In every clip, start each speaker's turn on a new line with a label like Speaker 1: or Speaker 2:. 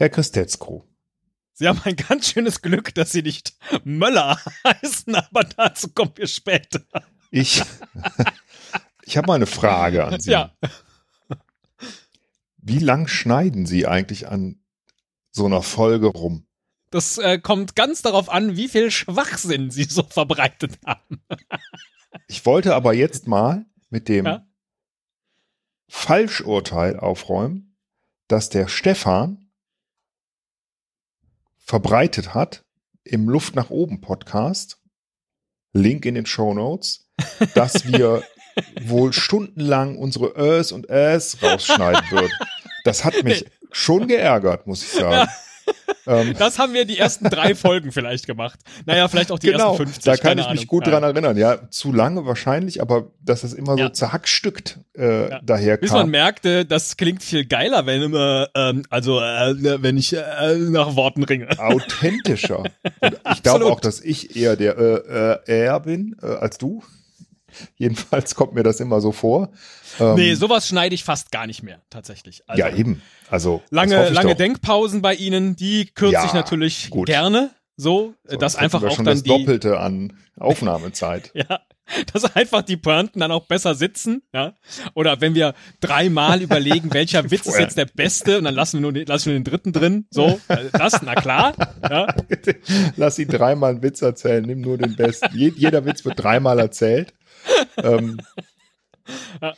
Speaker 1: Herr
Speaker 2: Christetzko.
Speaker 1: Sie haben ein ganz schönes Glück, dass Sie nicht Möller heißen, aber dazu kommen wir später.
Speaker 2: Ich, ich habe mal eine Frage an Sie.
Speaker 1: Ja.
Speaker 2: Wie lang schneiden Sie eigentlich an so einer Folge rum?
Speaker 1: Das äh, kommt ganz darauf an, wie viel Schwachsinn Sie so verbreitet haben.
Speaker 2: Ich wollte aber jetzt mal mit dem
Speaker 1: Ja.
Speaker 2: Falschurteil aufräumen, dass der Stefan verbreitet hat im Luft nach oben Podcast, Link in den Show Notes, dass wir wohl stundenlang unsere Ös und Äs rausschneiden würden. Das hat mich schon geärgert, muss ich sagen. Ähm,
Speaker 1: Das haben wir die ersten drei Folgen vielleicht gemacht. Naja, vielleicht auch die
Speaker 2: genau,
Speaker 1: ersten 50.
Speaker 2: da kann ich mich
Speaker 1: Ahnung.
Speaker 2: gut
Speaker 1: ja.
Speaker 2: dran erinnern. Ja, zu lange wahrscheinlich, aber dass es immer so
Speaker 1: Ja.
Speaker 2: zerhackstückt äh,
Speaker 1: Ja.
Speaker 2: daher
Speaker 1: Bis man
Speaker 2: kam.
Speaker 1: merkte, das klingt viel geiler, wenn immer, ähm, also äh, wenn ich äh, nach Worten ringe.
Speaker 2: authentischer. Und ich glaube auch, dass ich eher der äh, äh, er bin äh, als du. Jedenfalls kommt mir das immer so vor. Ähm,
Speaker 1: nee, sowas schneide ich fast gar nicht mehr, tatsächlich. Also,
Speaker 2: ja, eben. Also
Speaker 1: lange, lange
Speaker 2: doch.
Speaker 1: Denkpausen bei Ihnen, die kürze
Speaker 2: Ja,
Speaker 1: ich natürlich
Speaker 2: gut.
Speaker 1: gerne. So,
Speaker 2: So,
Speaker 1: dass einfach auch
Speaker 2: schon
Speaker 1: dann
Speaker 2: das
Speaker 1: die,
Speaker 2: Doppelte an Aufnahmezeit.
Speaker 1: ja, dass einfach die Pointen dann auch besser sitzen, ja. Oder wenn wir dreimal überlegen, welcher Witz ist jetzt der beste, und dann lassen wir nur den, lassen wir den dritten drin, so, äh, das, na klar, ja.
Speaker 2: Lass ihn dreimal einen Witz erzählen, nimm nur den besten. Je, jeder Witz wird dreimal erzählt. Ähm,
Speaker 1: Ja.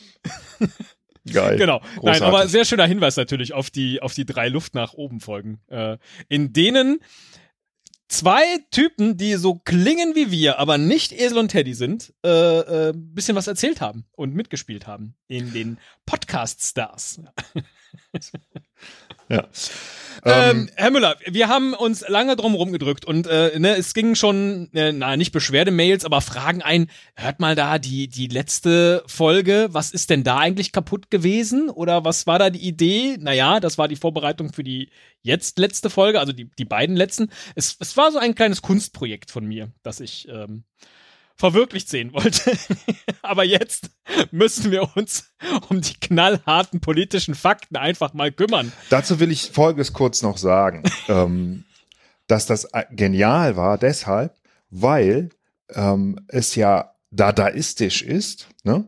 Speaker 2: geil.
Speaker 1: Genau.
Speaker 2: Großartig.
Speaker 1: Nein, aber sehr schöner Hinweis natürlich auf die, auf die drei Luft nach oben Folgen, äh, in denen zwei Typen, die so klingen wie wir, aber nicht Esel und Teddy sind, äh, äh, bisschen was erzählt haben und mitgespielt haben in den Podcast Stars.
Speaker 2: Ja.
Speaker 1: Ähm, Herr Müller, wir haben uns lange drum rumgedrückt und äh, ne, es gingen schon, äh, na nicht Beschwerdemails, aber Fragen ein. Hört mal da die die letzte Folge. Was ist denn da eigentlich kaputt gewesen oder was war da die Idee? Naja, das war die Vorbereitung für die jetzt letzte Folge, also die die beiden letzten. Es, es war so ein kleines Kunstprojekt von mir, das ich ähm, verwirklicht sehen wollte. Aber jetzt müssen wir uns um die knallharten politischen Fakten einfach mal kümmern.
Speaker 2: Dazu will ich Folgendes kurz noch sagen, ähm, dass das genial war deshalb, weil ähm, es ja dadaistisch ist, ne?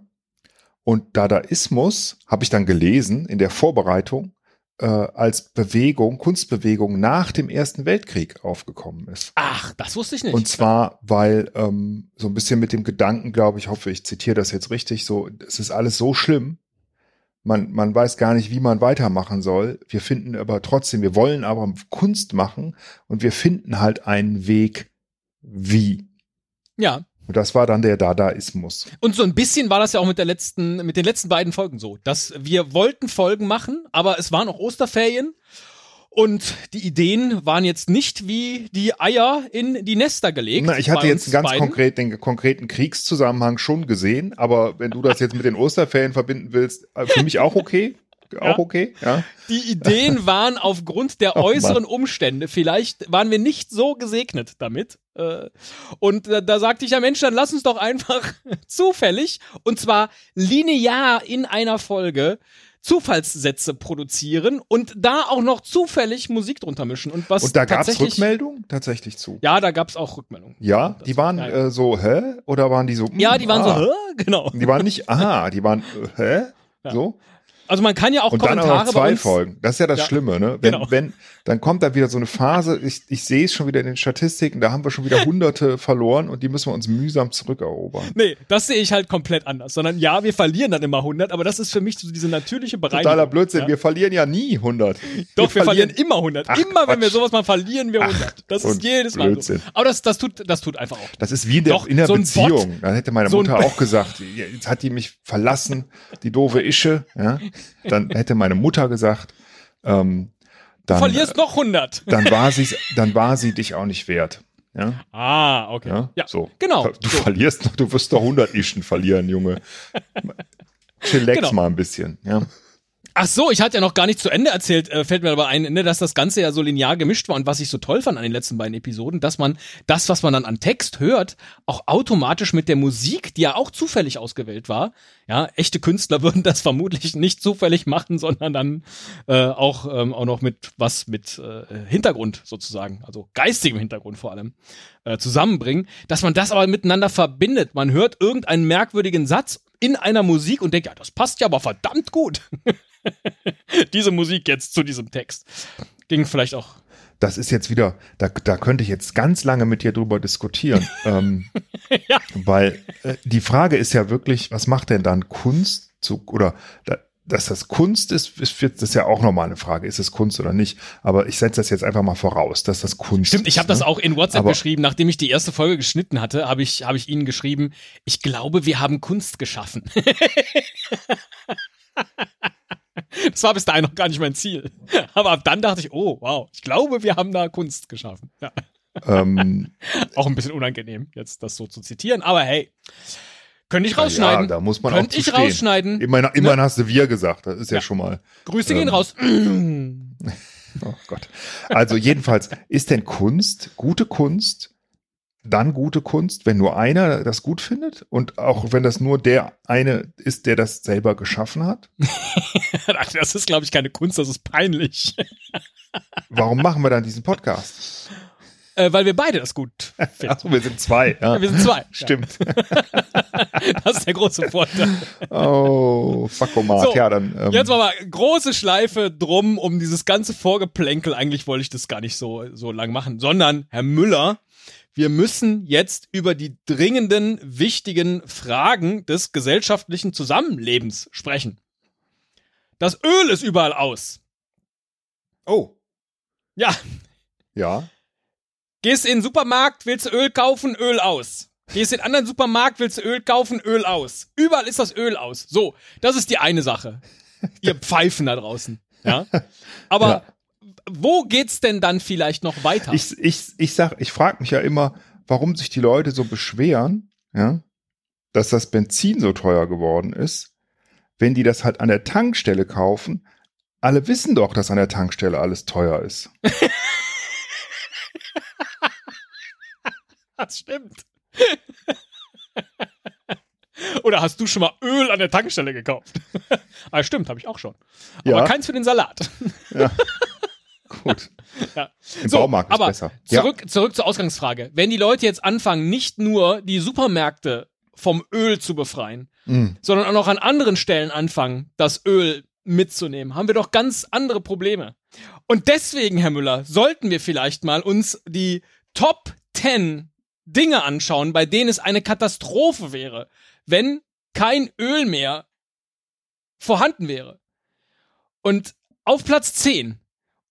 Speaker 2: Und Dadaismus, habe ich dann gelesen in der Vorbereitung, äh, als Bewegung, Kunstbewegung nach dem Ersten Weltkrieg aufgekommen ist.
Speaker 1: Ach, das wusste ich nicht.
Speaker 2: Und zwar, weil ähm, so ein bisschen mit dem Gedanken, glaube ich, hoffe, ich zitiere das jetzt richtig, so, es ist alles so schlimm, man, man weiß gar nicht, wie man weitermachen soll. Wir finden aber trotzdem, wir wollen aber Kunst machen und wir finden halt einen Weg, wie.
Speaker 1: ja.
Speaker 2: Und das war dann der Dadaismus.
Speaker 1: Und so ein bisschen war das ja auch mit der letzten, mit den letzten beiden Folgen so, dass wir wollten Folgen machen, aber es waren auch Osterferien und die Ideen waren jetzt nicht wie die Eier in die Nester gelegt.
Speaker 2: Na, ich hatte jetzt ganz
Speaker 1: beiden.
Speaker 2: konkret den konkreten Kriegszusammenhang schon gesehen, aber wenn du das jetzt mit den Osterferien verbinden willst, äh, für mich auch okay. Auch
Speaker 1: Ja.
Speaker 2: okay, ja.
Speaker 1: Die Ideen waren aufgrund der äußeren Umstände, vielleicht waren wir nicht so gesegnet damit. Äh, Und da, da sagte ich ja, Mensch, dann lass uns doch einfach zufällig, und zwar linear in einer Folge, Zufallssätze produzieren und da auch noch zufällig Musik drunter mischen. Und was
Speaker 2: Und da gab es
Speaker 1: tatsächlich-
Speaker 2: Rückmeldungen tatsächlich zu.
Speaker 1: Ja, da gab's auch Rückmeldungen.
Speaker 2: Ja, die waren äh, so, hä? Oder waren die so? hm,
Speaker 1: Ja, die waren
Speaker 2: ah.
Speaker 1: so, Hä? genau.
Speaker 2: Die waren nicht, aha, die waren, äh, hä?
Speaker 1: Ja.
Speaker 2: So?
Speaker 1: Also man kann ja auch
Speaker 2: Und dann
Speaker 1: Kommentare
Speaker 2: auch noch zwei Folgen. Das ist ja das
Speaker 1: Ja,
Speaker 2: Schlimme, ne? Wenn,
Speaker 1: genau.
Speaker 2: wenn, dann kommt da wieder so eine Phase, ich, ich sehe es schon wieder in den Statistiken, da haben wir schon wieder Hunderte verloren und die müssen wir uns mühsam zurückerobern.
Speaker 1: Nee, das sehe ich halt komplett anders. Sondern ja, wir verlieren dann immer 100, aber das ist für mich so diese natürliche Bereinigung.
Speaker 2: Totaler Blödsinn,
Speaker 1: Ja?
Speaker 2: wir verlieren ja nie 100.
Speaker 1: Doch, wir, verlieren immer 100.
Speaker 2: Ach,
Speaker 1: immer, wenn wir sowas mal verlieren, wir 100. Das ist jedes Mal so.
Speaker 2: Blödsinn.
Speaker 1: Aber das, das, tut, das tut einfach auch.
Speaker 2: Das ist wie in der,
Speaker 1: Doch,
Speaker 2: in der
Speaker 1: so
Speaker 2: Beziehung.
Speaker 1: Bot.
Speaker 2: Dann hätte meine
Speaker 1: So ein
Speaker 2: Mutter auch gesagt, jetzt hat die mich verlassen, die doofe Ische. Ja? Dann hätte meine Mutter gesagt, ähm,
Speaker 1: Du
Speaker 2: dann,
Speaker 1: verlierst noch 100.
Speaker 2: dann war sie, dann war sie dich auch nicht wert. Ja,
Speaker 1: Ah, okay.
Speaker 2: ja,
Speaker 1: Ja,
Speaker 2: so.
Speaker 1: genau.
Speaker 2: Du
Speaker 1: So.
Speaker 2: verlierst noch, du wirst doch 100 Ischen verlieren, Junge. Chillax
Speaker 1: Genau.
Speaker 2: mal ein bisschen, ja.
Speaker 1: Ach so, ich hatte ja noch gar nicht zu Ende erzählt, äh, fällt mir aber ein, ne, dass das Ganze ja so linear gemischt war und was ich so toll fand an den letzten beiden Episoden, dass man das, was man dann an Text hört, auch automatisch mit der Musik, die ja auch zufällig ausgewählt war, ja, echte Künstler würden das vermutlich nicht zufällig machen, sondern dann äh, auch, ähm, auch noch mit was mit äh, Hintergrund sozusagen, also geistigem Hintergrund vor allem, äh, zusammenbringen, dass man das aber miteinander verbindet. Man hört irgendeinen merkwürdigen Satz in einer Musik und denkt, ja, das passt ja aber verdammt gut. Diese Musik jetzt zu diesem Text. Ging vielleicht auch.
Speaker 2: Das ist jetzt wieder, da, da könnte ich jetzt ganz lange mit dir drüber diskutieren. ähm,
Speaker 1: Ja.
Speaker 2: Weil äh, die Frage ist ja wirklich, was macht denn dann Kunst zu, oder da, dass das Kunst ist, ist, das ist ja auch nochmal eine Frage, ist es Kunst oder nicht? Aber ich setze das jetzt einfach mal voraus, dass das Kunst
Speaker 1: Stimmt, ich habe
Speaker 2: ist.
Speaker 1: das
Speaker 2: ne?
Speaker 1: auch in WhatsApp
Speaker 2: Aber-
Speaker 1: geschrieben, nachdem ich die erste Folge geschnitten hatte, habe ich, habe ich Ihnen geschrieben, ich glaube, wir haben Kunst geschaffen. Das war bis dahin noch gar nicht mein Ziel. Aber ab dann dachte ich, oh, wow, ich glaube, wir haben da Kunst geschaffen. Ja.
Speaker 2: Ähm,
Speaker 1: Auch ein bisschen unangenehm, jetzt das so zu zitieren, aber hey, könnte ich
Speaker 2: Ja,
Speaker 1: rausschneiden.
Speaker 2: da muss man
Speaker 1: Könnte
Speaker 2: auch
Speaker 1: ich rausschneiden.
Speaker 2: immerhin, immerhin hast du wir gesagt, das ist ja,
Speaker 1: Ja.
Speaker 2: schon mal.
Speaker 1: Grüße gehen
Speaker 2: ähm,
Speaker 1: raus.
Speaker 2: Oh Gott. Also jedenfalls, ist denn Kunst, gute Kunst, dann gute Kunst, wenn nur einer das gut findet und auch wenn das nur der eine ist, der das selber geschaffen hat?
Speaker 1: Das ist, glaube ich, keine Kunst, das ist peinlich.
Speaker 2: Warum machen wir dann diesen Podcast?
Speaker 1: äh, weil wir beide das gut finden.
Speaker 2: Achso, wir sind zwei. Ja.
Speaker 1: Wir sind zwei.
Speaker 2: Stimmt.
Speaker 1: Das ist der große Vorteil.
Speaker 2: Oh, Fuckomat.
Speaker 1: So,
Speaker 2: ja, dann. Ähm,
Speaker 1: Jetzt aber große Schleife drum um dieses ganze Vorgeplänkel. Eigentlich wollte ich das gar nicht so, so lang machen, sondern Herr Müller, wir müssen jetzt über die dringenden, wichtigen Fragen des gesellschaftlichen Zusammenlebens sprechen. Das Öl ist überall aus.
Speaker 2: oh,
Speaker 1: Ja,
Speaker 2: ja.
Speaker 1: gehst in den Supermarkt, willst du Öl kaufen, Öl aus. Gehst in einen anderen Supermarkt, willst du Öl kaufen, Öl aus. Überall ist das Öl aus. So, das ist die eine Sache. Ihr Pfeifen da draußen. Ja. Aber
Speaker 2: Ja.
Speaker 1: Wo geht's denn dann vielleicht noch weiter?
Speaker 2: Ich, ich, ich sag, ich frage mich ja immer, warum sich die Leute so beschweren, ja, dass das Benzin so teuer geworden ist, wenn die das halt an der Tankstelle kaufen. Alle wissen doch, dass an der Tankstelle alles teuer ist.
Speaker 1: das stimmt. Oder hast du schon mal Öl an der Tankstelle gekauft? ah, stimmt, habe ich auch schon. Aber
Speaker 2: Ja.
Speaker 1: keins für den Salat.
Speaker 2: Gut.
Speaker 1: Ja.
Speaker 2: Im
Speaker 1: So,
Speaker 2: Baumarkt ist
Speaker 1: aber
Speaker 2: besser. Ja.
Speaker 1: Zurück, zurück zur Ausgangsfrage. Wenn die Leute jetzt anfangen, nicht nur die Supermärkte vom Öl zu befreien,
Speaker 2: Mm.
Speaker 1: sondern auch noch an anderen Stellen anfangen, das Öl mitzunehmen, haben wir doch ganz andere Probleme. Und deswegen, Herr Müller, sollten wir vielleicht mal uns die Top 10 Dinge anschauen, bei denen es eine Katastrophe wäre, wenn kein Öl mehr vorhanden wäre. Und auf Platz 10,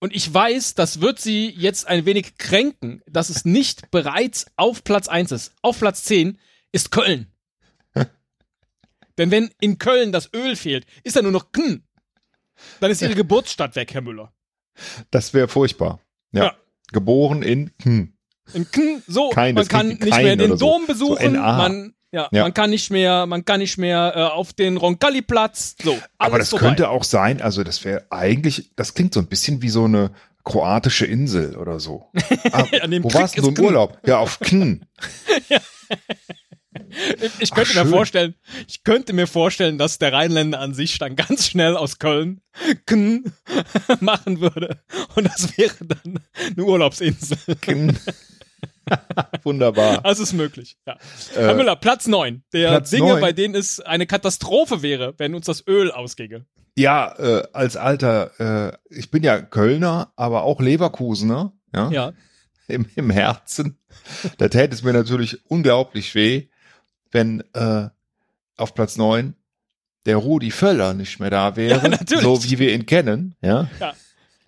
Speaker 1: und ich weiß, das wird Sie jetzt ein wenig kränken, dass es nicht bereits auf Platz 1 ist. Auf Platz 10 ist Köln. Denn wenn in Köln das Öl fehlt, ist da nur noch Kn. Dann ist Ihre Geburtsstadt weg, Herr Müller.
Speaker 2: Das wäre furchtbar. Ja.
Speaker 1: Ja.
Speaker 2: Geboren in hm.
Speaker 1: In Kn, so,
Speaker 2: Kein,
Speaker 1: man kann nicht mehr den
Speaker 2: so.
Speaker 1: Dom
Speaker 2: So
Speaker 1: besuchen,
Speaker 2: NA.
Speaker 1: man, ja,
Speaker 2: Ja.
Speaker 1: man kann nicht mehr, man kann nicht mehr äh, auf den Roncalli-Platz. So,
Speaker 2: Aber das
Speaker 1: vorbei.
Speaker 2: könnte auch sein, also das wäre eigentlich, das klingt so ein bisschen wie so eine kroatische Insel oder so. Ah, wo
Speaker 1: Krieg
Speaker 2: warst du so im
Speaker 1: Kn.
Speaker 2: Urlaub? Ja, auf Kn.
Speaker 1: Ich könnte
Speaker 2: Ach,
Speaker 1: mir
Speaker 2: schön.
Speaker 1: vorstellen, ich könnte mir vorstellen, dass der Rheinländer an sich dann ganz schnell aus Köln Kn machen würde. Und das wäre dann eine Urlaubsinsel.
Speaker 2: Kn. Wunderbar.
Speaker 1: Das ist möglich. Ja. Herr Müller, Platz 9. Der
Speaker 2: Äh, Platz
Speaker 1: Dinge,
Speaker 2: neun.
Speaker 1: bei denen es eine Katastrophe wäre, wenn uns das Öl ausginge.
Speaker 2: Ja, äh, als alter, äh, ich bin ja Kölner, aber auch Leverkusener, ja,
Speaker 1: Ja.
Speaker 2: im, im Herzen. Da täte es mir natürlich unglaublich weh, wenn äh, auf Platz neun der Rudi Völler nicht mehr da wäre,
Speaker 1: Ja, natürlich.
Speaker 2: so wie wir ihn kennen, ja,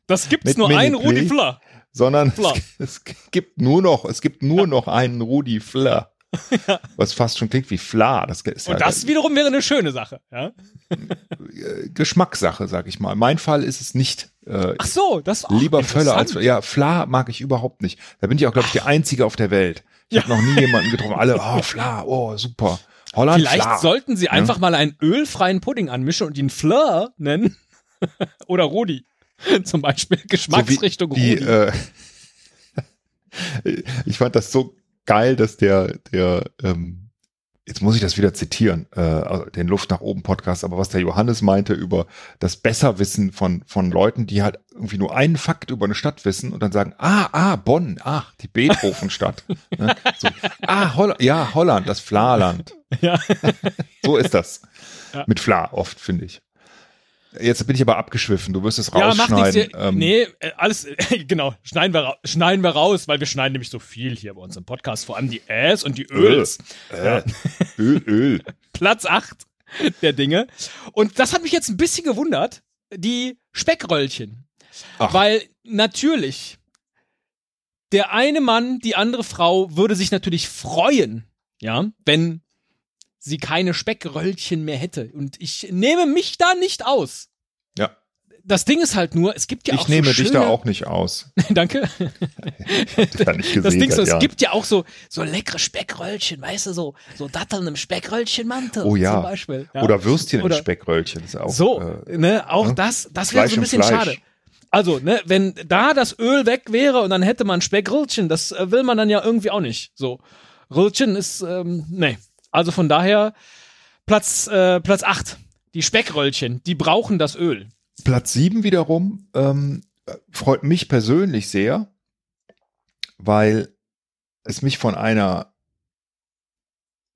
Speaker 1: Das gibt's
Speaker 2: Mit
Speaker 1: nur einen. Rudi Flair.
Speaker 2: Sondern
Speaker 1: Fla.
Speaker 2: es, es gibt nur noch, es gibt nur noch einen Rudi Flair. Was fast schon klingt wie Fla. Das ist
Speaker 1: Und
Speaker 2: ja
Speaker 1: das wiederum wäre eine schöne Sache. Ja?
Speaker 2: äh, Geschmackssache, sag ich mal. Mein Fall ist es nicht. Äh,
Speaker 1: Ach so, das auch
Speaker 2: Lieber Völler als ja, Fla mag ich überhaupt nicht. Da bin ich auch, glaube ich, der Einzige auf der Welt. Ich habe noch nie jemanden getroffen. Alle, oh, Fla, oh, super. Holland,
Speaker 1: Vielleicht
Speaker 2: Fla.
Speaker 1: sollten sie einfach mal einen ölfreien Pudding anmischen und ihn Fleur nennen. Oder Rudi. Zum Beispiel Geschmacksrichtung
Speaker 2: so. Wie, äh, ich fand das so geil, dass der, der, ähm, jetzt muss ich das wieder zitieren, äh, den Luft nach oben Podcast, aber was der Johannes meinte über das Besserwissen von, von Leuten, die halt irgendwie nur einen Fakt über eine Stadt wissen und dann sagen, ah, ah, Bonn, ah, die Beethovenstadt. ne? so, ah, Holl ja, Holland, das Flaland.
Speaker 1: Ja.
Speaker 2: so ist das.
Speaker 1: Ja.
Speaker 2: Mit Fla oft, finde ich. Jetzt bin ich aber abgeschwiffen. Du wirst es
Speaker 1: Ja,
Speaker 2: rausschneiden.
Speaker 1: nichts.
Speaker 2: Ähm,
Speaker 1: nee, äh, alles, genau, schneiden wir, schneiden wir raus, weil wir schneiden nämlich so viel hier bei uns im Podcast, vor allem die Äs und die Öls.
Speaker 2: Äh, Öl, Öl.
Speaker 1: Platz 8 der Dinge. Und das hat mich jetzt ein bisschen gewundert, die Speckröllchen.
Speaker 2: Ach.
Speaker 1: Weil natürlich der eine Mann, die andere Frau würde sich natürlich freuen, ja, wenn sie keine Speckröllchen mehr hätte. Und ich nehme mich da nicht aus.
Speaker 2: Ja.
Speaker 1: Das Ding ist halt nur, es gibt ja auch
Speaker 2: Ich nehme
Speaker 1: so
Speaker 2: dich
Speaker 1: schöne,
Speaker 2: da auch nicht aus.
Speaker 1: Danke.
Speaker 2: Ja, nicht gesehen
Speaker 1: das Ding ist,
Speaker 2: seit
Speaker 1: es gibt ja auch so, so leckere Speckröllchen, weißt du, so, so Datteln im Speckröllchenmantel
Speaker 2: Oh ja.
Speaker 1: zum Beispiel. Ja.
Speaker 2: Oder Würstchen
Speaker 1: Oder-
Speaker 2: im Speckröllchen. Ist auch,
Speaker 1: so,
Speaker 2: äh,
Speaker 1: ne, auch
Speaker 2: ne?
Speaker 1: das, das wäre so ein bisschen schade. Also, ne, wenn da das Öl weg wäre und dann hätte man Speckröllchen, das äh, will man dann ja irgendwie auch nicht. So, Röllchen ist, ähm, nee. Also von daher Platz, äh, Platz 8. Die Speckröllchen, die brauchen das Öl.
Speaker 2: Platz sieben wiederum ähm, freut mich persönlich sehr, weil es mich von einer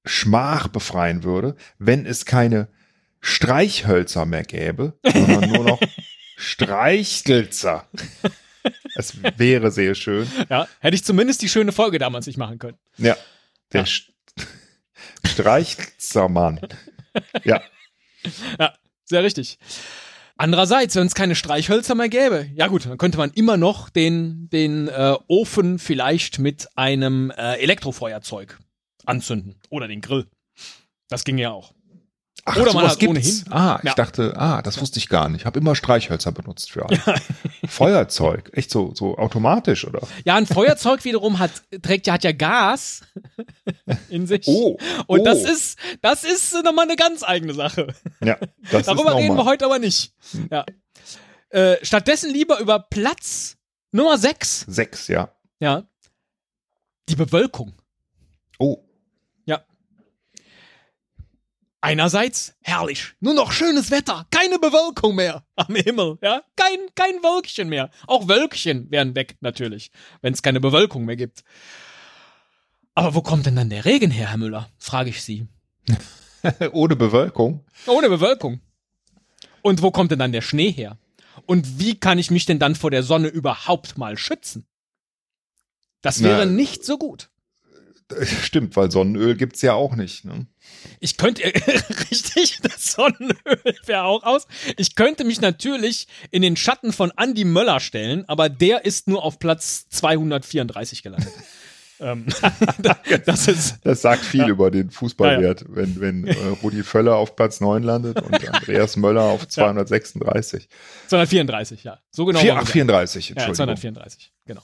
Speaker 2: Schmach befreien würde, wenn es keine Streichhölzer mehr gäbe, sondern nur noch Streichhölzer. Es wäre sehr schön.
Speaker 1: Ja, hätte ich zumindest die schöne Folge damals nicht machen können.
Speaker 2: Ja, der
Speaker 1: Ja.
Speaker 2: St Streichzermann. Ja,
Speaker 1: Sehr richtig. Andererseits, wenn es keine Streichhölzer mehr gäbe, ja gut, dann könnte man immer noch den, den äh, Ofen vielleicht mit einem äh, Elektrofeuerzeug anzünden. Oder den Grill. Das ging ja auch.
Speaker 2: Ach,
Speaker 1: Oder man hat
Speaker 2: gibt's.
Speaker 1: ohnehin-
Speaker 2: Ah, ich
Speaker 1: Ja.
Speaker 2: dachte, ah, das wusste ich gar nicht. Ich habe immer Streichhölzer benutzt für alles. Feuerzeug, echt so, so automatisch, oder?
Speaker 1: Ja, ein Feuerzeug wiederum hat, trägt ja, hat ja Gas in sich.
Speaker 2: Oh,
Speaker 1: Und
Speaker 2: oh.
Speaker 1: das ist, das ist nochmal eine ganz eigene Sache.
Speaker 2: ja, das
Speaker 1: Darüber
Speaker 2: ist
Speaker 1: reden wir heute aber nicht. Ja. Äh, stattdessen lieber über Platz Nummer 6.
Speaker 2: Sechs, ja.
Speaker 1: Ja. Die Bewölkung.
Speaker 2: Oh,
Speaker 1: Einerseits herrlich, nur noch schönes Wetter, keine Bewölkung mehr am Himmel, ja, kein kein Wölkchen mehr. Auch Wölkchen wären weg natürlich, wenn es keine Bewölkung mehr gibt. Aber wo kommt denn dann der Regen her, Herr Müller? Frage ich Sie.
Speaker 2: ohne Bewölkung.
Speaker 1: Ohne Bewölkung. Und wo kommt denn dann der Schnee her? Und wie kann ich mich denn dann vor der Sonne überhaupt mal schützen? Das wäre
Speaker 2: Na,
Speaker 1: nicht so gut.
Speaker 2: Stimmt, weil Sonnenöl gibt's ja auch nicht. Ne?
Speaker 1: Ich könnte, richtig, das Sonnenöl wäre auch aus. Ich könnte mich natürlich in den Schatten von Andy Möller stellen, aber der ist nur auf Platz 234 gelandet. ähm, das ist,
Speaker 2: Das sagt viel
Speaker 1: Ja.
Speaker 2: über den Fußballwert, wenn, wenn äh, Rudi Völler auf Platz 9 landet und Andreas Möller auf 236.
Speaker 1: 234, ja. So genau.
Speaker 2: Vier, ach,
Speaker 1: es.
Speaker 2: 34,
Speaker 1: Ja,
Speaker 2: Entschuldigung.
Speaker 1: 234, genau.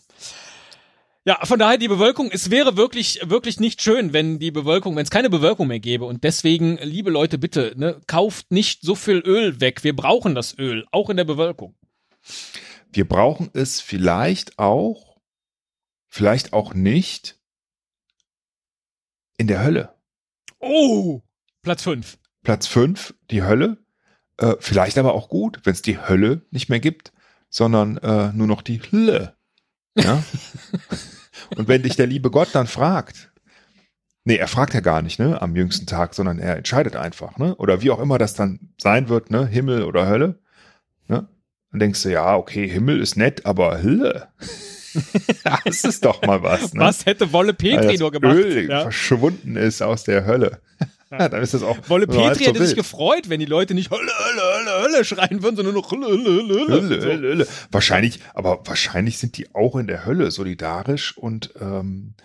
Speaker 1: Ja, von daher die Bewölkung, es wäre wirklich, wirklich nicht schön, wenn die Bewölkung, wenn es keine Bewölkung mehr gäbe. Und deswegen, liebe Leute, bitte, ne, kauft nicht so viel Öl weg. Wir brauchen das Öl, auch in der Bewölkung.
Speaker 2: Wir brauchen es vielleicht auch, vielleicht auch nicht in der Hölle.
Speaker 1: Oh! Platz 5.
Speaker 2: Platz 5, die Hölle. Äh, vielleicht aber auch gut, wenn es die Hölle nicht mehr gibt, sondern äh, nur noch die Hölle. Ja? Und wenn dich der liebe Gott dann fragt, nee, er fragt ja gar nicht, ne, am jüngsten Tag, sondern er entscheidet einfach, ne? Oder wie auch immer das dann sein wird, ne, Himmel oder Hölle, ne? Dann denkst du, ja, okay, Himmel ist nett, aber Hölle. das ist doch mal was, ne?
Speaker 1: Was hätte Wolle Petri nur gemacht?
Speaker 2: Öl
Speaker 1: Ja?
Speaker 2: verschwunden ist aus der Hölle. Ja, dann ist das auch
Speaker 1: Wolle Petri
Speaker 2: so
Speaker 1: hätte sich
Speaker 2: wild.
Speaker 1: gefreut, wenn die Leute nicht Hölle, Hölle, Hölle, Hölle schreien würden, sondern nur noch Hölle, Hölle, Hölle,
Speaker 2: Hölle,
Speaker 1: Hölle. So.
Speaker 2: Wahrscheinlich, aber wahrscheinlich sind die auch in der Hölle solidarisch und ähm,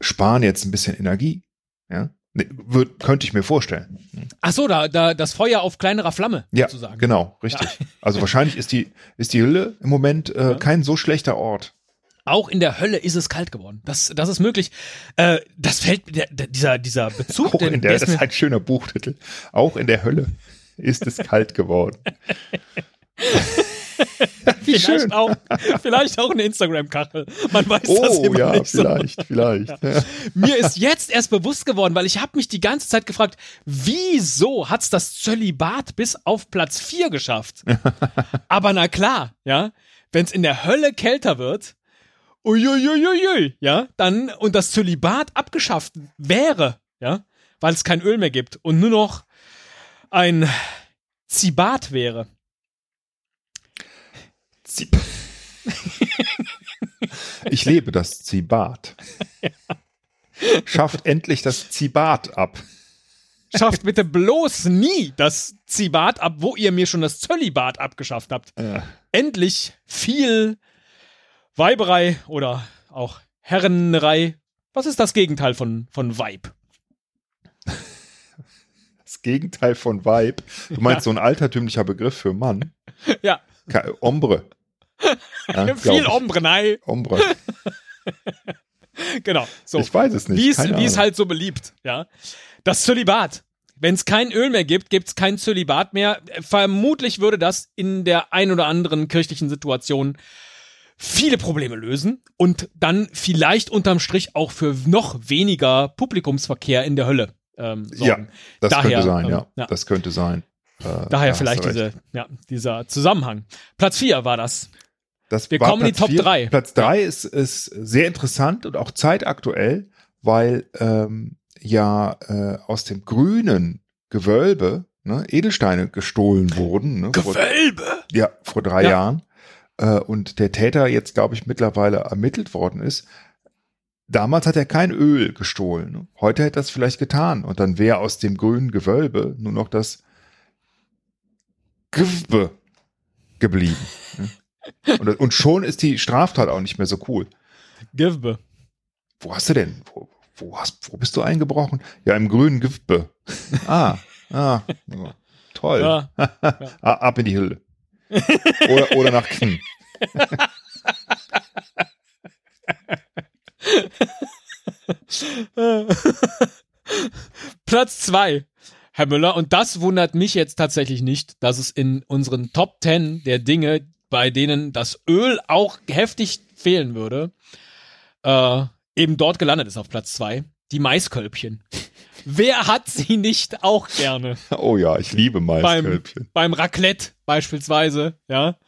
Speaker 2: sparen jetzt ein bisschen Energie. Ja, nee, würd, könnte ich mir vorstellen.
Speaker 1: Ach so, da, da, das Feuer auf kleinerer Flamme,
Speaker 2: Ja,
Speaker 1: sozusagen.
Speaker 2: genau, richtig. Also wahrscheinlich ist die ist die Hölle im Moment äh,
Speaker 1: Ja.
Speaker 2: kein so schlechter Ort.
Speaker 1: Auch in der Hölle ist es kalt geworden. Das, das ist möglich. Äh, das fällt, der, der, dieser, dieser Bezug,
Speaker 2: Auch in der,
Speaker 1: ist
Speaker 2: das ist ein schöner Buchtitel. Auch in der Hölle ist es kalt geworden.
Speaker 1: vielleicht, schön. Auch, vielleicht auch eine Instagram-Kachel. Man weiß
Speaker 2: oh,
Speaker 1: das immer
Speaker 2: ja,
Speaker 1: nicht
Speaker 2: vielleicht, so. vielleicht. Ja.
Speaker 1: Mir ist jetzt erst bewusst geworden, weil ich habe mich die ganze Zeit gefragt, wieso hat's das Zölibat bis auf Platz 4 geschafft? Aber na klar, ja, wenn es in der Hölle kälter wird, uiuiuiui, ja, dann und das Zölibat abgeschafft wäre, ja, weil es kein Öl mehr gibt und nur noch ein Zibat wäre.
Speaker 2: Zip. ich lebe das Zibat. Ja. Schafft endlich das Zibat ab.
Speaker 1: Schafft bitte bloß nie das Zibat ab, wo ihr mir schon das Zöllibat abgeschafft habt. Ja. Endlich viel Weiberei oder auch Herrenerei. Was ist das Gegenteil von, von Weib?
Speaker 2: Das Gegenteil von Weib. Du meinst ja. so ein altertümlicher Begriff für Mann?
Speaker 1: Ja.
Speaker 2: Ombre.
Speaker 1: Ja, Viel Ombre, nein.
Speaker 2: Ombre.
Speaker 1: genau. So.
Speaker 2: Ich weiß es nicht.
Speaker 1: Wie es halt so beliebt, ja. Das Zölibat. Wenn es kein Öl mehr gibt, gibt es kein Zölibat mehr. Vermutlich würde das in der ein oder anderen kirchlichen Situation viele Probleme lösen und dann vielleicht unterm Strich auch für noch weniger Publikumsverkehr in der Hölle ähm, sorgen.
Speaker 2: Ja, das Daher, könnte sein, ähm, ja. ja. Das könnte sein.
Speaker 1: Äh, Daher vielleicht diese, ja, dieser Zusammenhang. Platz 4 war das.
Speaker 2: Das
Speaker 1: Wir kommen in die Top 3.
Speaker 2: Platz 3 ja. ist, ist sehr interessant und auch zeitaktuell, weil ähm, ja äh, aus dem grünen Gewölbe ne, Edelsteine gestohlen wurden. Ne,
Speaker 1: Gewölbe?
Speaker 2: Vor, ja, vor drei ja. Jahren. Äh, und der Täter jetzt, glaube ich, mittlerweile ermittelt worden ist. Damals hat er kein Öl gestohlen. Heute hätte er es vielleicht getan. Und dann wäre aus dem grünen Gewölbe nur noch das Gewbe geblieben. Und, und, schon ist die Straftat auch nicht mehr so cool.
Speaker 1: Gewbe.
Speaker 2: Wo hast du denn? Wo, wo, hast, wo bist du eingebrochen? Ja, im grünen Gewbe. ah, ah, toll. Ja, ja. Ab in die Hülle. Oder, oder nach Knie.
Speaker 1: Platz zwei. Herr Müller, und das wundert mich jetzt tatsächlich nicht, dass es in unseren Top Ten der Dinge, bei denen das Öl auch heftig fehlen würde, äh, eben dort gelandet ist auf Platz zwei. Die Maiskölbchen. Wer hat sie nicht auch gerne?
Speaker 2: Oh ja, ich liebe Maiskölbchen.
Speaker 1: Beim, beim Raclette beispielsweise, ja.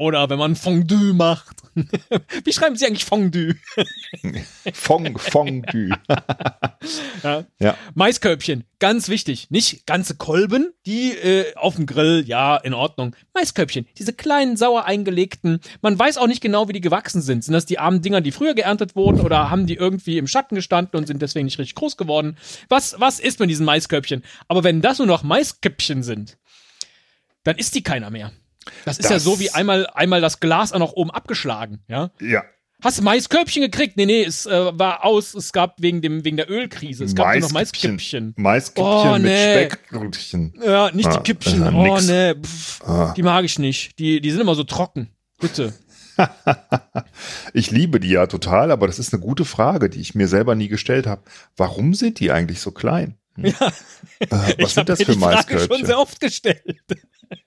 Speaker 1: Oder wenn man Fondue macht. Wie schreiben Sie eigentlich Fondue?
Speaker 2: Fong, Fondue.
Speaker 1: ja. ja. Maiskörbchen, ganz wichtig. Nicht ganze Kolben, die äh, auf dem Grill, ja, in Ordnung. Maiskörbchen, diese kleinen, sauer eingelegten. Man weiß auch nicht genau, wie die gewachsen sind. Sind das die armen Dinger, die früher geerntet wurden oder haben die irgendwie im Schatten gestanden und sind deswegen nicht richtig groß geworden? Was, was ist mit diesen Maiskörbchen? Aber wenn das nur noch Maisköpfchen sind, dann isst die keiner mehr. Das ist das, ja so wie einmal, einmal das Glas auch noch oben abgeschlagen, ja?
Speaker 2: Ja.
Speaker 1: Hast du Maiskörbchen gekriegt? Nee, nee, es äh, war aus. Es gab wegen, dem, wegen der Ölkrise. Es gab nur noch Maisköpfchen.
Speaker 2: Maisköpfchen oh, nee. mit Speckbrötchen.
Speaker 1: Ja, nicht ah, die Kippchen. Oh, nix. nee. Pff, ah. Die mag ich nicht. Die, die sind immer so trocken. Bitte.
Speaker 2: ich liebe die ja total, aber das ist eine gute Frage, die ich mir selber nie gestellt habe. Warum sind die eigentlich so klein?
Speaker 1: Hm? Ja.
Speaker 2: Äh, was sind das für Maiskörbchen? Ich
Speaker 1: schon sehr oft gestellt.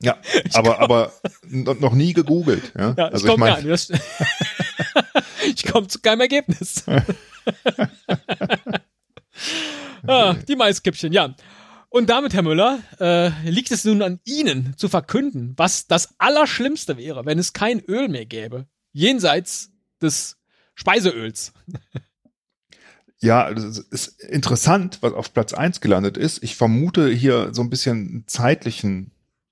Speaker 2: Ja, aber, aber noch nie gegoogelt. Ja,
Speaker 1: ja also ich meine. ich komme zu keinem Ergebnis. ah, die Maiskippchen, ja. Und damit, Herr Müller, äh, liegt es nun an Ihnen zu verkünden, was das Allerschlimmste wäre, wenn es kein Öl mehr gäbe, jenseits des Speiseöls.
Speaker 2: Ja, es ist interessant, was auf Platz eins gelandet ist. Ich vermute hier so ein bisschen zeitlichen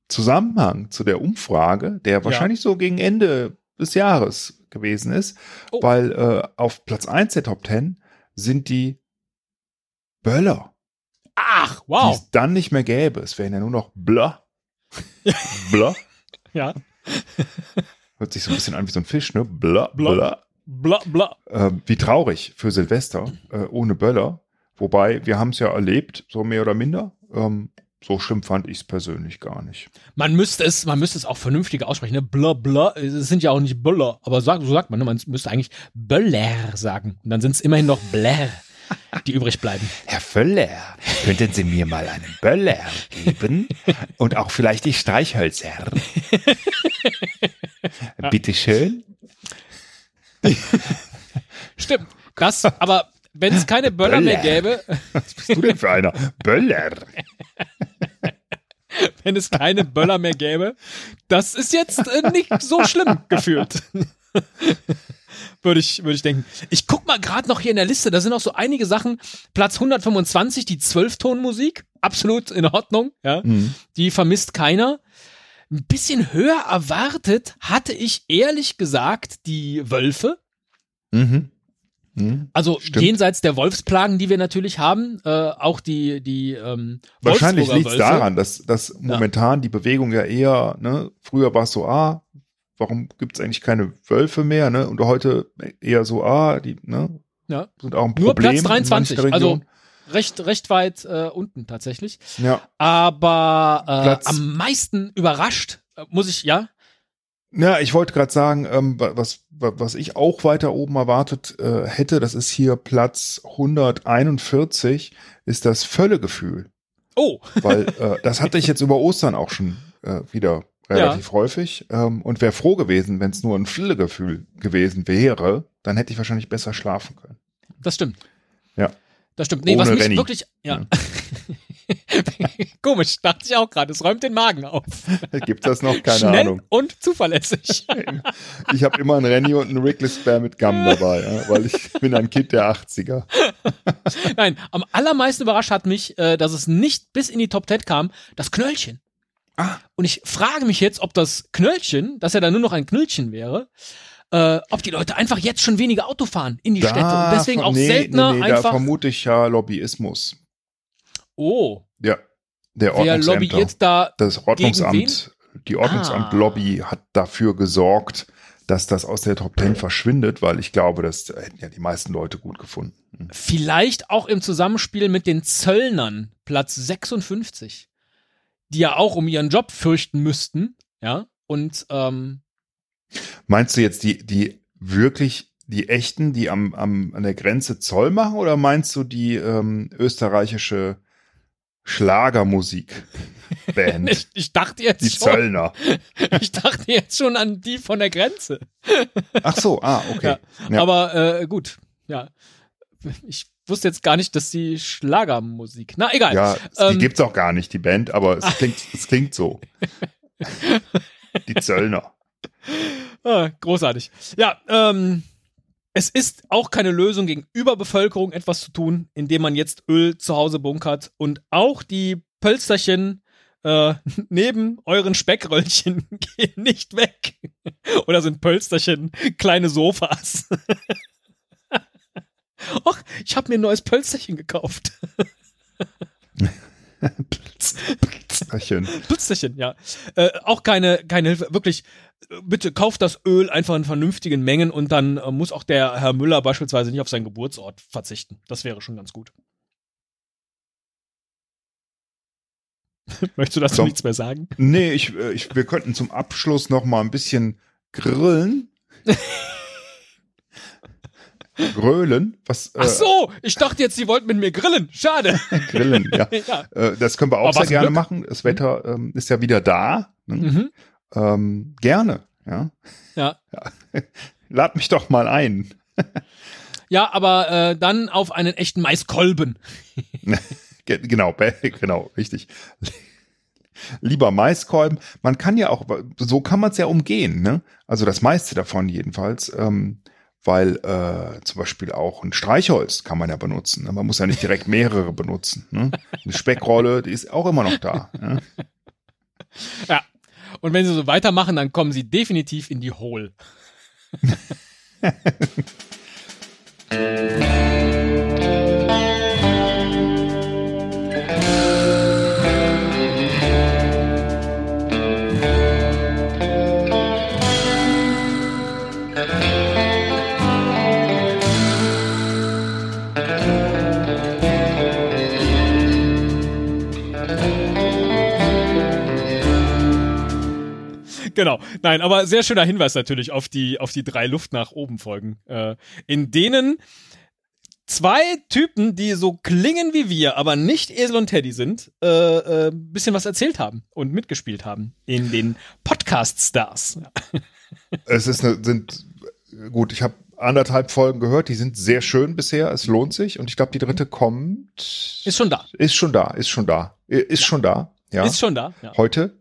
Speaker 2: Zusammenhang zu der Umfrage, der wahrscheinlich ja. so gegen Ende des Jahres gewesen ist, oh. weil äh, auf Platz eins der Top Ten sind die Böller.
Speaker 1: Ach, wow. Die es
Speaker 2: dann nicht mehr gäbe. Es wären ja nur noch Blö. Blö.
Speaker 1: ja.
Speaker 2: Hört sich so ein bisschen an wie so ein Fisch, ne? Blö.
Speaker 1: Blö. Bla, bla.
Speaker 2: Äh, wie traurig für Silvester äh, ohne Böller. Wobei, wir haben es ja erlebt, so mehr oder minder. Ähm, so schlimm fand ich es persönlich gar nicht.
Speaker 1: Man müsste es, man müsste es auch vernünftig aussprechen. Ne? Bla bla. Es sind ja auch nicht Böller, aber so, so sagt man. Ne? Man müsste eigentlich Böller sagen. Und dann sind es immerhin noch Blär. die übrig bleiben.
Speaker 2: Herr Völler, könnten Sie mir mal einen Böller geben? Und auch vielleicht die Streichhölzer. Bitte schön.
Speaker 1: Stimmt. Das, aber wenn es keine Böller, Böller, mehr gäbe.
Speaker 2: Was bist du denn für einer? Böller.
Speaker 1: wenn es keine Böller mehr gäbe, das ist jetzt äh, nicht so schlimm gefühlt. würde ich, würde ich denken. Ich guck mal gerade noch hier in der Liste, da sind auch so einige Sachen. Platz 125, die Zwölftonmusik, absolut in Ordnung, ja. Mhm. Die vermisst keiner. Ein bisschen höher erwartet hatte ich ehrlich gesagt die Wölfe. Mhm. Mhm, also stimmt. jenseits der Wolfsplagen, die wir natürlich haben, äh, auch die die ähm,
Speaker 2: Wahrscheinlich liegt es daran, dass, dass momentan ja. die Bewegung ja eher, ne, früher war es so, ah, warum gibt es eigentlich keine Wölfe mehr, ne? Und heute eher so, ah, die, ne,
Speaker 1: ja.
Speaker 2: sind auch ein
Speaker 1: Problem. Nur Platz 23, also recht, recht weit äh, unten tatsächlich.
Speaker 2: Ja.
Speaker 1: Aber äh, am meisten überrascht, äh, muss ich, ja.
Speaker 2: Ja, ich wollte gerade sagen, ähm, was, was ich auch weiter oben erwartet äh, hätte, das ist hier Platz 141, ist das Völlegefühl.
Speaker 1: Oh.
Speaker 2: Weil äh, das hatte ich jetzt über Ostern auch schon äh, wieder relativ ja. häufig ähm, und wäre froh gewesen, wenn es nur ein Füllegefühl gewesen wäre, dann hätte ich wahrscheinlich besser schlafen können.
Speaker 1: Das stimmt.
Speaker 2: Ja.
Speaker 1: Das stimmt. Nee, Ohne was mich Renny. wirklich, ja. ja. Komisch, dachte ich auch gerade. Es räumt den Magen auf.
Speaker 2: Gibt das noch? Keine
Speaker 1: Schnell
Speaker 2: Ahnung.
Speaker 1: Und zuverlässig.
Speaker 2: Ich habe immer einen Renny und einen Wrigley Spare mit Gum dabei, ja, weil ich bin ein Kind der 80er.
Speaker 1: Nein, am allermeisten überrascht hat mich, äh, dass es nicht bis in die Top 10 kam, das Knöllchen. Ah. Und ich frage mich jetzt, ob das Knöllchen, dass er dann nur noch ein Knöllchen wäre, äh, ob die Leute einfach jetzt schon weniger Auto fahren in die da, Städte und deswegen auch nee, seltener nee, nee, einfach. Da
Speaker 2: vermute ich ja Lobbyismus.
Speaker 1: Oh.
Speaker 2: Ja. Der
Speaker 1: Wer lobbyiert da?
Speaker 2: Das Ordnungsamt, die Ordnungsamt-Lobby ah. hat dafür gesorgt, dass das aus der Top Ten verschwindet, weil ich glaube, das hätten ja die meisten Leute gut gefunden.
Speaker 1: Hm. Vielleicht auch im Zusammenspiel mit den Zöllnern, Platz 56 die ja auch um ihren Job fürchten müssten, ja, und ähm,
Speaker 2: Meinst du jetzt die, die wirklich, die echten, die am, am, an der Grenze Zoll machen, oder meinst du die ähm, österreichische Schlagermusik-Band?
Speaker 1: ich, ich, dachte jetzt
Speaker 2: die
Speaker 1: schon.
Speaker 2: Die Zöllner.
Speaker 1: Ich dachte jetzt schon an die von der Grenze.
Speaker 2: Ach so, ah, okay.
Speaker 1: Ja, ja. Aber äh, gut, ja. Ich wusste jetzt gar nicht, dass die Schlagermusik. Na, egal.
Speaker 2: Ja, ähm, die gibt's auch gar nicht, die Band, aber es klingt, es klingt so. die Zöllner.
Speaker 1: Ah, großartig. Ja, ähm, es ist auch keine Lösung gegen Überbevölkerung etwas zu tun, indem man jetzt Öl zu Hause bunkert und auch die Pölsterchen äh, neben euren Speckröllchen gehen nicht weg. Oder sind Pölsterchen kleine Sofas? ach, ich habe mir ein neues Pölsterchen gekauft. Pölsterchen. Pölsterchen, ja. Äh, auch keine, keine Hilfe. Wirklich, bitte kauft das Öl einfach in vernünftigen Mengen und dann äh, muss auch der Herr Müller beispielsweise nicht auf seinen Geburtsort verzichten. Das wäre schon ganz gut. Möchtest du dazu so, nichts mehr sagen?
Speaker 2: Nee, ich, äh, ich, wir könnten zum Abschluss noch mal ein bisschen grillen. Grölen. Was,
Speaker 1: äh, Ach so, ich dachte jetzt, Sie wollten mit mir grillen. Schade.
Speaker 2: grillen, ja. ja. Äh, das können wir auch Aber sehr gerne Glück. machen. Das Wetter ähm, ist ja wieder da. Ne? Mhm. Ähm, gerne, ja.
Speaker 1: Ja. ja.
Speaker 2: Lad mich doch mal ein.
Speaker 1: ja, aber äh, dann auf einen echten Maiskolben.
Speaker 2: genau, genau, richtig. Lieber Maiskolben. Man kann ja auch, so kann man es ja umgehen, ne? Also das meiste davon jedenfalls. Ähm, weil äh, zum Beispiel auch ein Streichholz kann man ja benutzen. Ne? Man muss ja nicht direkt mehrere benutzen. Ne? Eine Speckrolle, die ist auch immer noch da. Ne?
Speaker 1: Ja. Und wenn sie so weitermachen, dann kommen sie definitiv in die Hole. genau. Nein, aber sehr schöner Hinweis natürlich auf die, auf die drei Luft nach oben Folgen, äh, in denen zwei Typen, die so klingen wie wir, aber nicht Esel und Teddy sind, äh, äh, bisschen was erzählt haben und mitgespielt haben in den Podcast-Stars.
Speaker 2: Es ist eine, sind, gut, ich habe anderthalb Folgen gehört, die sind sehr schön bisher, es lohnt sich und ich glaube, die dritte kommt.
Speaker 1: Ist schon da.
Speaker 2: Ist schon da, ist schon da, ist schon da, ja.
Speaker 1: Ist schon da. Ja.
Speaker 2: Heute.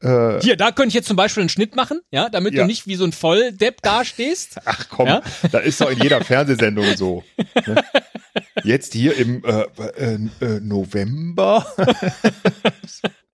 Speaker 1: Äh, Hier, da könnte ich jetzt zum Beispiel einen Schnitt machen, ja, damit ja. du nicht wie so ein Volldepp dastehst.
Speaker 2: Ach komm, ja? da ist doch in jeder Fernsehsendung so. Ne? Jetzt hier im äh, äh November.